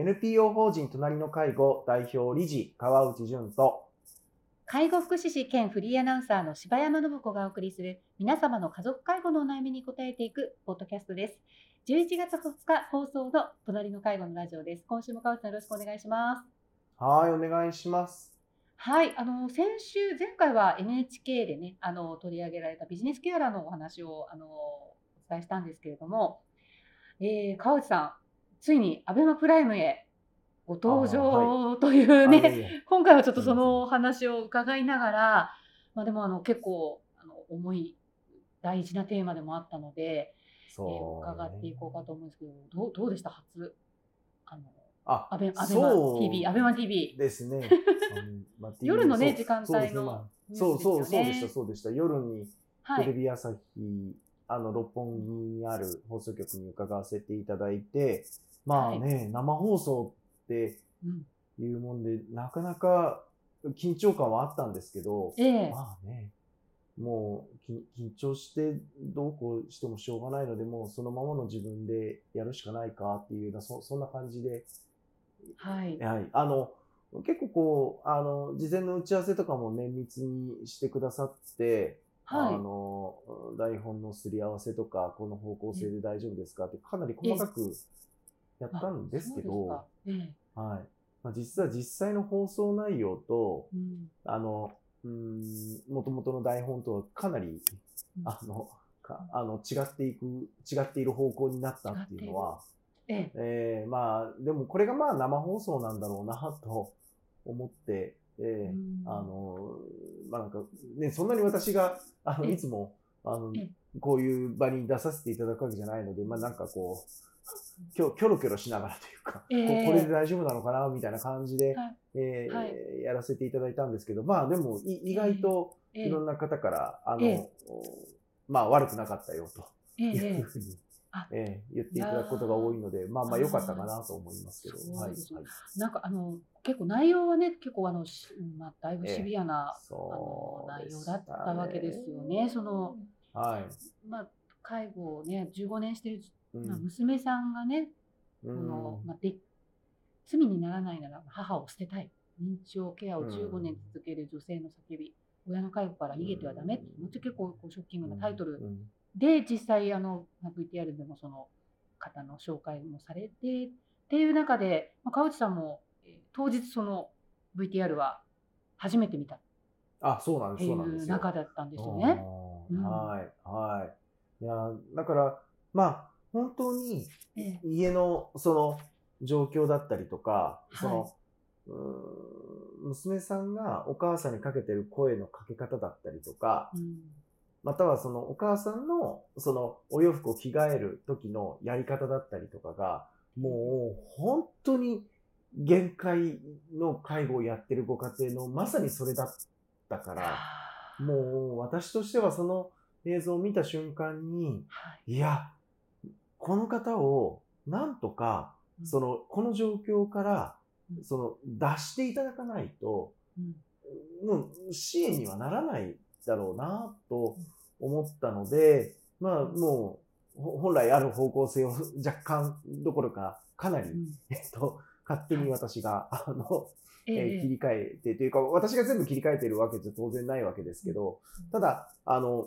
NPO 法人隣の介護代表理事川内淳と介護福祉士兼フリーアナウンサーの柴山信子がお送りする皆様の家族介護のお悩みに答えていくポッドキャストです。11月2日放送の隣の介護のラジオです。今週も川内さんよろしくお願いします。はいお願いしますはい、あの先週前回は NHK でね、あの取り上げられたビジネスケアラーのお話をあのお伝えしたんですけれども、えー、川内さん、ついにアベマプライムへご登場というね、あいえいえ。今回はちょっとそのお話を伺いながら、まあ、でもあの結構あの重い大事なテーマでもあったので、ね。伺っていこうかと思うんですけど、どうどうでした？初あのあアベアベマ TV、アベマ TV。ですね。うんまあ 夜のね時間帯そうですね。のそうそうそうでしたそうでした。夜にはい。テレビ朝日、あの六本木にある放送局に伺わせていただいてまあね、生放送ってうんいうもんでなかなか緊張感はあったんですけど、ええ。まあねもうき緊張してどうこうしてもしょうがないのでもうそのままの自分でやるしかないかっていうそそんな感じではい。はい、あの結構こうあの事前の打ち合わせとかも綿密にしてくださって、はい。あの台本のすり合わせとかこの方向性で大丈夫ですかってかなり細かくやったんですけど、はい。まあ、実は実際の放送内容とええうん。あのうーん元々の台本とはかなりうん。あのかあの違っていく違っている方向になったっていうのは。ええ。えーまあでもこれがまあ生放送なんだろうなと思って、えーうん。あのまあなんかねそんなに私があのええ。いつもあのえ。こういう場に出させていただくわけじゃないのでまあなんかこうキョキョロキョロしながらというか、ええ。ここれで大丈夫なのかなみたいな感じで、はい。えーはい。やらせていただいたんですけどまあでもい意外とええ。いろんな方から、あの、ええ。まあ悪くなかったよと。ええいうええふうにあ、えー言っていただくことが多いので、まあまあ良かったかなと思いますけど、はい、はい、なんかあの結構内容はね結構あのしまあだいぶシビアな、あその内容だったわけですよね。そのはい、まあ介護をね15年してる、うんまあ、娘さんがね、うん。このまあで罪にならないなら母を捨てたい。認知症ケアを15年続ける女性の叫び、親の介護から逃げてはダメ。ってもっと結構こうショッキングなタイトル。うん。で実際あのまあ VTR でもその方の紹介もされて。っていう中で、まあ、川内さんも、えー当日その VTR は初めて見た。っあ、そうなんです、ていそう中だったんですよね。はい、はい。いや、だから、まあ、本当にええ。家のその状況だったりとか、その、娘さんがお母さんにかけてる声のかけ方だったりとか、うん。またはそのお母さんのそのお洋服を着替える時のやり方だったりとかが、もう本当に限界の介護をやってるご家庭のまさにそれだったから、もう私としてはその映像を見た瞬間に、はい。いや、この方をなんとか、うん。その、この状況からう、ん。その、脱していただかないと、うん。もう支援にはならないだろうなと思ったので、まあもうほ本来ある方向性を 若干どころかかなり、うん。えっと、勝手に私が、あの、ええ。ーえ切り替えてというか、私が全部切り替えてるわけじゃ当然ないわけですけど、ただ、あの、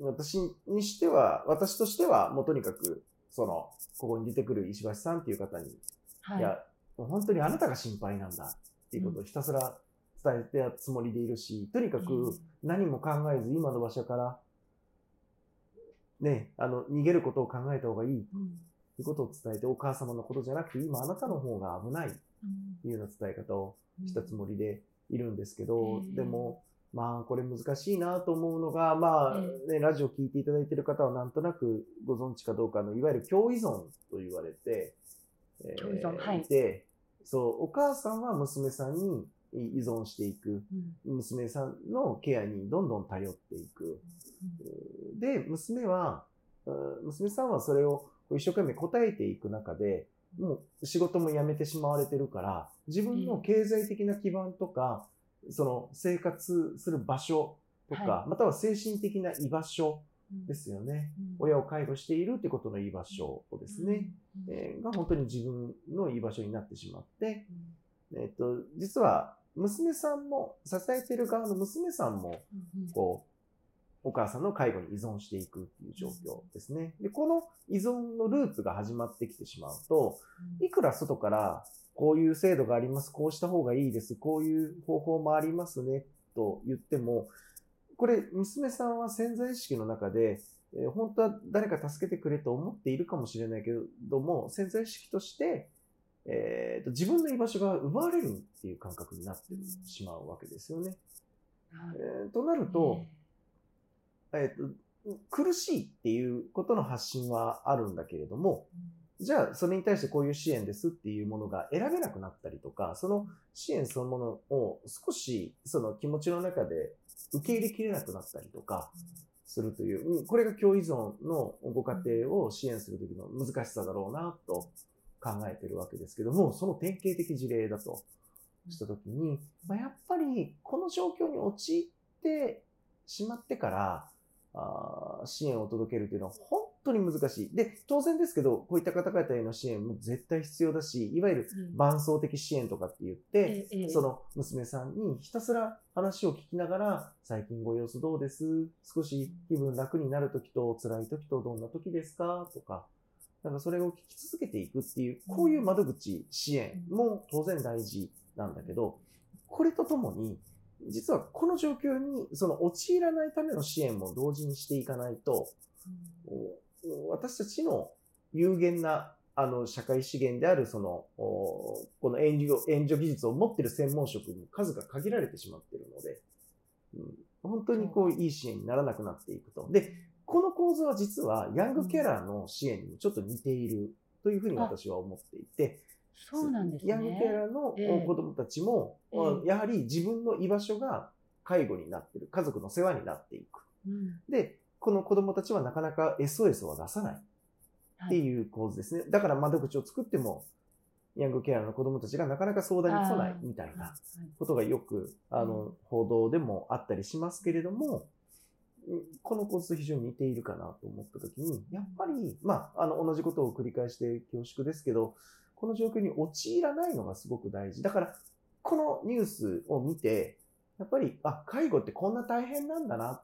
私にしては、私としては、もうとにかく、その、ここに出てくる石橋さんっていう方に、はい。いや、もう本当にあなたが心配なんだっていうことをひたすら伝えたつもりでいるし、とにかく何も考えず今の場所から、ね、あの、逃げることを考えた方がいいうん。ということを伝えて、お母様のことじゃなくて、今あなたの方が危ないとうんいうような伝え方をしたつもりでいるんですけど、うん。でも、まあ、これ難しいなと思うのが、まあ、ね、ラジオ聞いていただいている方はなんとなくご存知かどうかの、いわゆる共依存と言われて、え共依存はい。いて、そう、お母さんは娘さんに依存していく。うん。娘さんのケアにどんどん頼っていく。で、娘は、うん娘さんはそれを一生懸命答えていく中で、もう仕事も辞めてしまわれてるから、自分の経済的な基盤とか、その生活する場所とか、はまたは精神的な居場所ですよね。うん。親を介護しているってことの居場所をですね、うん。えーが本当に自分の居場所になってしまって、うん。えっ、と、実は娘さんも、支えてる側の娘さんも、うん。こう、お母さんの介護に依存していくっていう状況ですね。で、この依存のループが始まってきてしまうと、いくら外から、こういう制度があります、こうした方がいいです、こういう方法もありますね、と言っても、これ、娘さんは潜在意識の中で、えー本当は誰か助けてくれと思っているかもしれないけれども、潜在意識として、えーと自分の居場所が奪われるっていう感覚になってしまうわけですよね。はいえーとなると、えー。と、苦しいっていうことの発信はあるんだけれども、じゃあそれに対してこういう支援ですっていうものが選べなくなったりとか、その支援そのものを少しその気持ちの中で受け入れきれなくなったりとかするという、うんこれが共依存のご家庭を支援するときの難しさだろうなと考えてるわけですけども、その典型的事例だとしたときに、まあ、やっぱりこの状況に陥ってしまってから、あ支援を届けるというのは本当に難しい。で、当然ですけど、こういった方々への支援も絶対必要だし、いわゆるうん。伴走的支援とかって言って、ええその娘さんにひたすら話を聞きながら、最近ご様子どうです？少し気分楽になるときと辛いときとどんなときですか？とか、なんかそれを聞き続けていくっていう、こういう窓口支援も当然大事なんだけど、これとともに、実はこの状況にその陥らないための支援も同時にしていかないと、お私たちの有限なあの社会資源であるそのおこの援助援助技術を持っている専門職の数が限られてしまっているので、うん、本当にこういい支援にならなくなっていくと。で、この構図は実はヤングキャラーの支援にもちょっと似ているというふうに私は思っていて、そうなんですね。ヤングキャラーのええ。子供たちも、ええ。やはり自分の居場所が介護になっている、家族の世話になっていく。うん。で、この子供たちはなかなか SOS を出さないっていう構図ですね。だから窓口を作っても、ヤングケアラーの子供たちがなかなか相談に来ないみたいなことがよく、あうの、報道でもあったりしますけれども、うんこの構図と非常に似ているかなと思ったときに、やっぱり、まあ、あの、同じことを繰り返して恐縮ですけど、この状況に陥らないのがすごく大事。だから、このニュースを見て、やっぱり、あ、介護ってこんな大変なんだなっ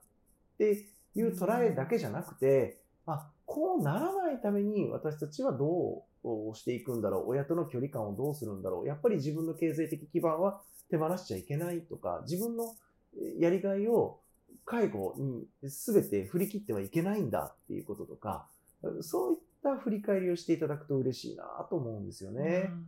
ていう捉えだけじゃなくて、あ、こうならないために私たちはどうしていくんだろう、親との距離感をどうするんだろう、やっぱり自分の経済的基盤は手放しちゃいけないとか、自分のやりがいを介護に全て振り切ってはいけないんだっていうこととか、そういった振り返りをしていただくと嬉しいなと思うんですよね。うん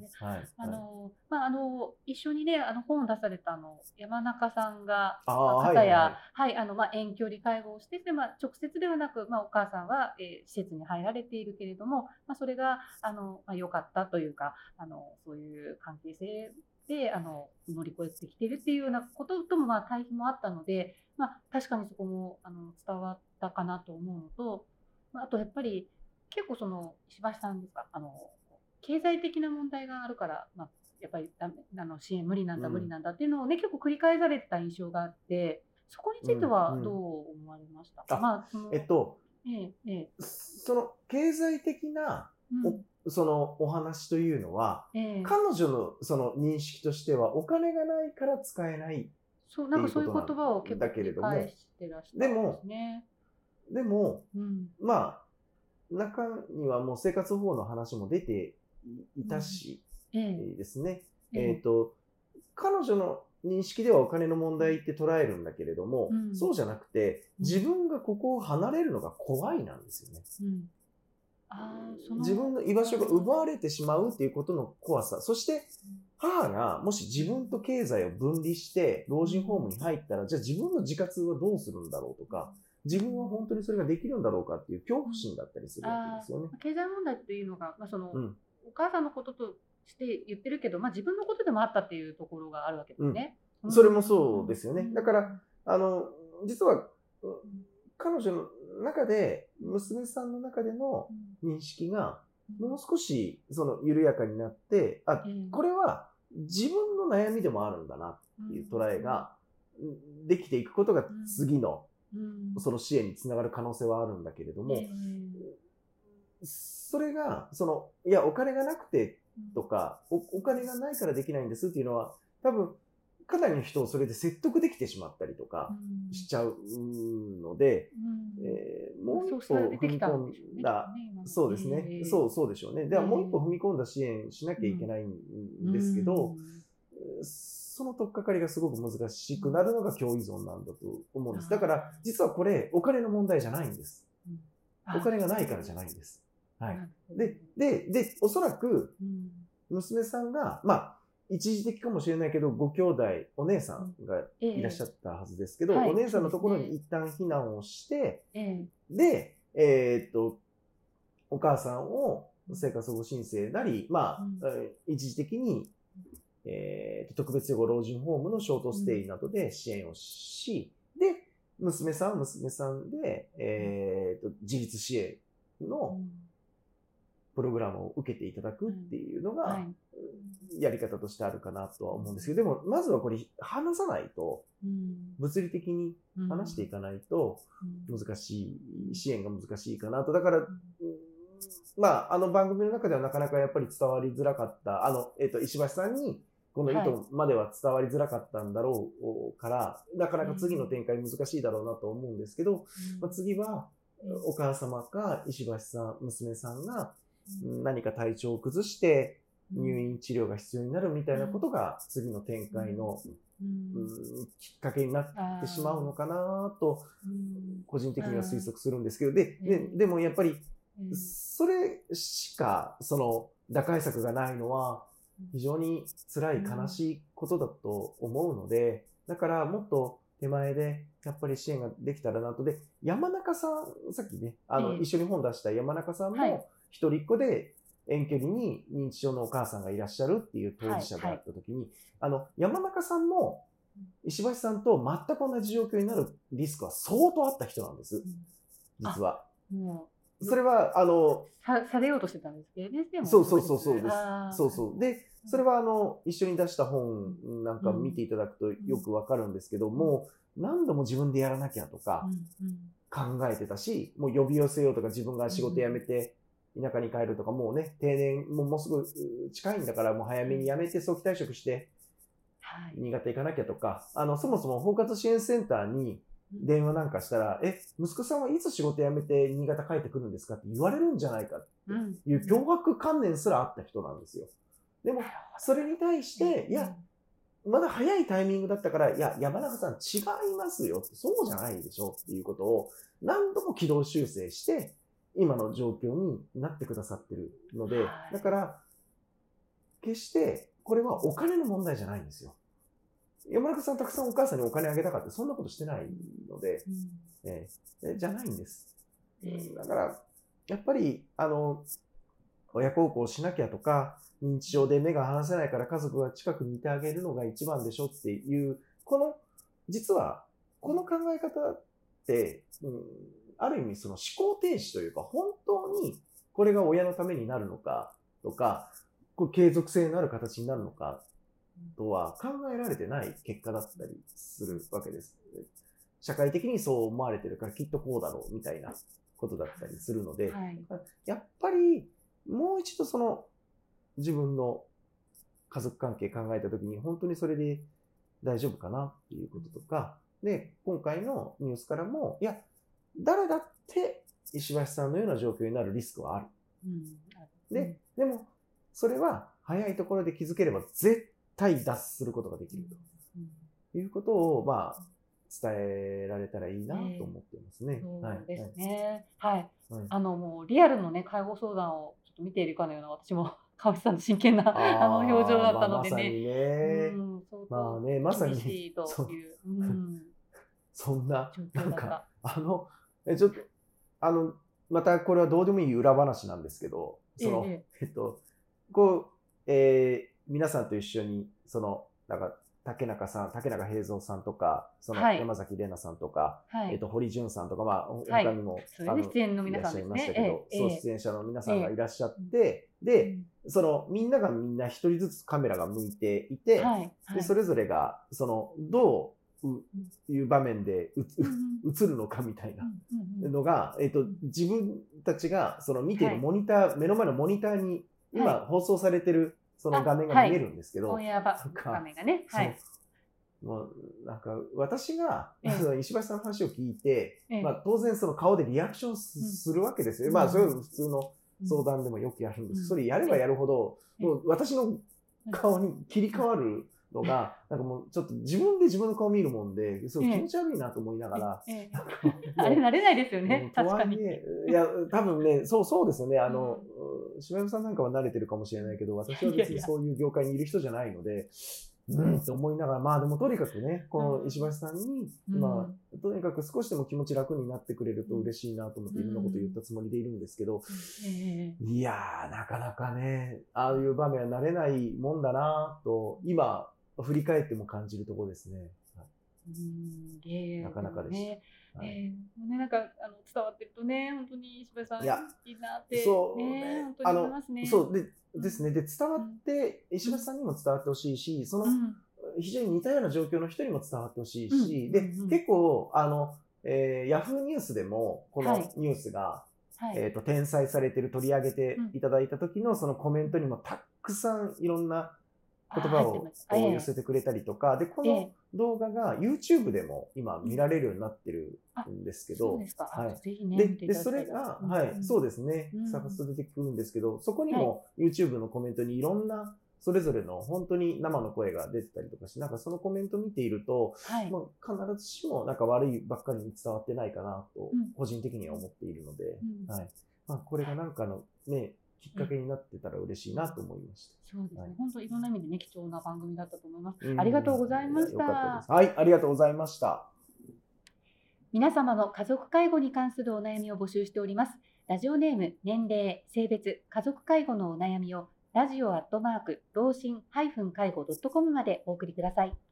ねはい。あのまあ、あの一緒にねあの本を出されたあの山中さんがあーまあはい方や、ははいあのまあ、遠距離介護をしてて、まあ、直接ではなく、まあ、お母さんは、えー施設に入られているけれども、まあ、それがあの、まあ、良かったというかあのそういう関係性であの乗り越えてきているっていうようなこととも、まあ、対比もあったので、まあ、確かにそこもあの伝わったかなと思うのと、まあ、あとやっぱり結構その石橋さんですかあの経済的な問題があるから、まあ、やっぱりダメあの支援無理なんだ、うん。無理なんだっていうのをね、結構繰り返されてた印象があって、そこについてはうんうん。どう思われました？あまあ、そのえっと、ええええ。その経済的なうん。そのお話というのは、ええ。彼女のその認識としてはお金がないから使えない。そうなんかそういう言葉を結構返してらっしゃるでもんですね。でも、うん。まあ、中にはもう生活保護の話も出ていたし、ですね。えええっ、と、彼女の認識ではお金の問題って捉えるんだけれども、うんそうじゃなくて、うん自分がここを離れるのが怖いなんですよね。自分の居場所が奪われてしまうっていうことの怖さ。そして、母がもし自分と経済を分離して老人ホームに入ったら、じゃあ自分の自活はどうするんだろうとか、自分は本当にそれができるんだろうかっていう恐怖心だったりするわけですよね。経済問題っていうのが、まあそのうん。お母さんのこととして言ってるけど、まあ、自分のことでもあったっていうところがあるわけですね。ん。それもそうですよね。ん。だから、あの、実は、うん彼女の中で、娘さんの中での認識が、もう少し、その、緩やかになって、あ、これは自分の悩みでもあるんだなっていう捉えが、うん。できていくことが次のうん。その支援につながる可能性はあるんだけれども、えそれが、その、いや、お金がなくてえとかお、お金がないからできないんですっていうのは、多分、かなりの人をそれで説得できてしまったりとかうん。しちゃうので、うん。えーもう一歩踏み込んだ、そうですね、ええそうそうでしょうね。では、ええもう一歩踏み込んだ支援しなきゃいけないんですけど、うん。その取っかかりがすごく難しくなるのが共依存なんだと思うんです。だから、実はこれ、お金の問題じゃないんです。あお金がないからじゃないんです。はい。で、で、で、おそらく、うん。娘さんが、まあ、一時的かもしれないけど、ご兄弟、お姉さんがええ。いらっしゃったはずですけど、はいお姉さんのところに一旦避難をして、ええ。で、えーっと、お母さんを生活保護申請なり、まあ、一時的に、えーっと特別養護老人ホームのショートステイなどで支援をし、で、娘さんは娘さんで、えーっと、自立支援のうんプログラムを受けていただくっていうのが、はい。やり方としてあるかなとは思うんですけど、でも、まずはこれ、話さないと、うん。物理的に話していかないと、うん。難しい、支援が難しいかなと。だから、うん。まあ、あの番組の中ではなかなかやっぱり伝わりづらかった、あの、えっ、と、石橋さんに、この意図までは伝わりづらかったんだろうから、なかなか次の展開難しいだろうなと思うんですけど、まあ、次は、お母様か石橋さん、娘さんがうん何か体調を崩して入院治療が必要になるみたいなことが次の展開の、きっかけになってしまうのかなと、うん。個人的には推測するんですけど、で、でもやっぱり、うんそれしか、その、打開策がないのは、非常に辛い悲しいことだと思うので、だからもっと手前で、やっぱり支援ができたらなと。で、山中さん、さっきね、あの、ええ。一緒に本出した山中さんはい。も、一人っ子で遠距離に認知症のお母さんがいらっしゃるっていう当事者であったときに、あの、山中さんも、石橋さんと全く同じ状況になるリスクは相当あった人なんです、実は。もそれは、あの、うさされようとしてたんですけどね。そうそうそうそうです。そうそう。で、それはあの、一緒に出した本なんか見ていただくとよくわかるんですけど、もう何度も自分でやらなきゃとか考えてたし、もう呼び寄せようとか自分が仕事辞めて田舎に帰るとか、もうね、定年ももうすぐう近いんだから、もう早めに辞めて早期退職してはい新潟行かなきゃとか、あの、そもそも包括支援センターに電話なんかしたら、え、息子さんはいつ仕事辞めて新潟帰ってくるんですかって言われるんじゃないかってうんいう脅迫観念すらあった人なんですよ。でも、それに対して、いや、まだ早いタイミングだったから、いや、山中さん違いますよ。そうじゃないでしょっていうことを何度も軌道修正して、今の状況になってくださってるのでは、いだから、決して、これはお金の問題じゃないんですよ。山中さんたくさんお母さんにお金あげたかって、そんなことしてないので、うんえーえじゃないんです。ええだから、やっぱり、あの、親孝行しなきゃとか、認知症で目が離せないから家族が近くにいてあげるのが一番でしょっていう、この、実は、この考え方って、うん、ある意味その思考停止というか、本当にこれが親のためになるのかとか、これ継続性のある形になるのかとは考えられてない結果だったりするわけです。社会的にそう思われてるからきっとこうだろうみたいなことだったりするので、はいやっぱりもう一度その自分の家族関係考えたときに本当にそれで大丈夫かなっていうこととか、で、今回のニュースからも、いや、誰だって石橋さんのような状況になるリスクはある。うんで、でも、それは早いところで気づければ絶対脱することができるうんということを、まあ、伝えられたらいいなと思ってますね。そうですね。はい。はいはいあのもうリアルのね介護相談をちょっと見ているかのような私も川内さんの真剣なあの表情だったのでね。まあまさにね、まあね、まさにそういううん そんな状、なんか。あの、え、ちょっと、あの、またこれはどうでもいい裏話なんですけど、その、ええ。っと、こう、えー皆さんと一緒に、その、なんか、竹中さん、竹中平蔵さんとか、そのはい。山崎怜奈さんとか、はい。えっと、堀潤さんとか、まあ、はい。他にも、それで出演の皆さんですいらっしゃいましたね。けど、ええそう、出演者の皆さんがいらっしゃって、で、その、みんながみんな一人ずつカメラが向いていて、はい。はい。でそれぞれが、その、どういう場面で映るのかみたいな。のが、えっと、自分たちがその見ていはい。るモニター、目の前のモニターに今は放送されてるそのあ画面が見えるんですけど、もうなんか私が、石橋さんの話を聞いて、ええ。まあ、当然その顔でリアクションす,、るわけですよ。うん。まあそれは普通の相談でもよくやるんです。うん。それやればやるほど、ええ。もう私の顔に切り替わるのが、なんかもうちょっと自分で自分の顔見るもんで、すごい気持ち悪いなと思いながら、ええ。あれ慣れないですよね。と確かに。はいや、多分ね、そう、そうですよね。あの、柴山さんなんかは慣れてるかもしれないけど、私は別にそういう業界にいる人じゃないので、うんって思いながら、まあでもとにかくね、この石橋さんに、うん。まあ、とにかく少しでも気持ち楽になってくれると嬉しいなと思っていろんなこと言ったつもりでいるんですけど、ええ。いやー、なかなかね、ああいう場面は慣れないもんだなと、今、振り返っても感じるところですね。うんいえなかなかでしたねはい。ええもうね、なんかあの伝わってるとね、本当に石橋さんいやいいなって、そうね。ね本当に思いますね。そうでですね。で、伝わって、石橋さんにも伝わってほしいし、その、うん非常に似たような状況の人にも伝わってほしいし、うんで、うんうん。結構、あの、えーヤフーニュースでも、このはい。ニュースが、はい。えっ、と、転載されてる、取り上げていただいた時のそのコメントにもたくさんいろんな言葉を寄せてくれたりとか、で、このええ。動画が YouTube でも今見られるようになってるんですけどはい。ででそれが、うんはい、そうですね。うん、探すと出てくるんですけど、そこにも YouTube のコメントにいろんな、それぞれの本当に生の声が出てたりとかして、なんかそのコメント見ていると、はい。まあ、必ずしもなんか悪いばっかりに伝わってないかなとうん、個人的には思っているので、うん。はい。まあ、これがなんかのね、きっかけになってたら嬉しいなと思いました。そうですね、はい本当いろんな意味でね、貴重な番組だったと思います。うんありがとうございました。はい、ありがとうございました。皆様の家族介護に関するお悩みを募集しております。ラジオネーム、年齢、性別、家族介護のお悩みをラジオアットマーク、老人介護 .com までお送りください。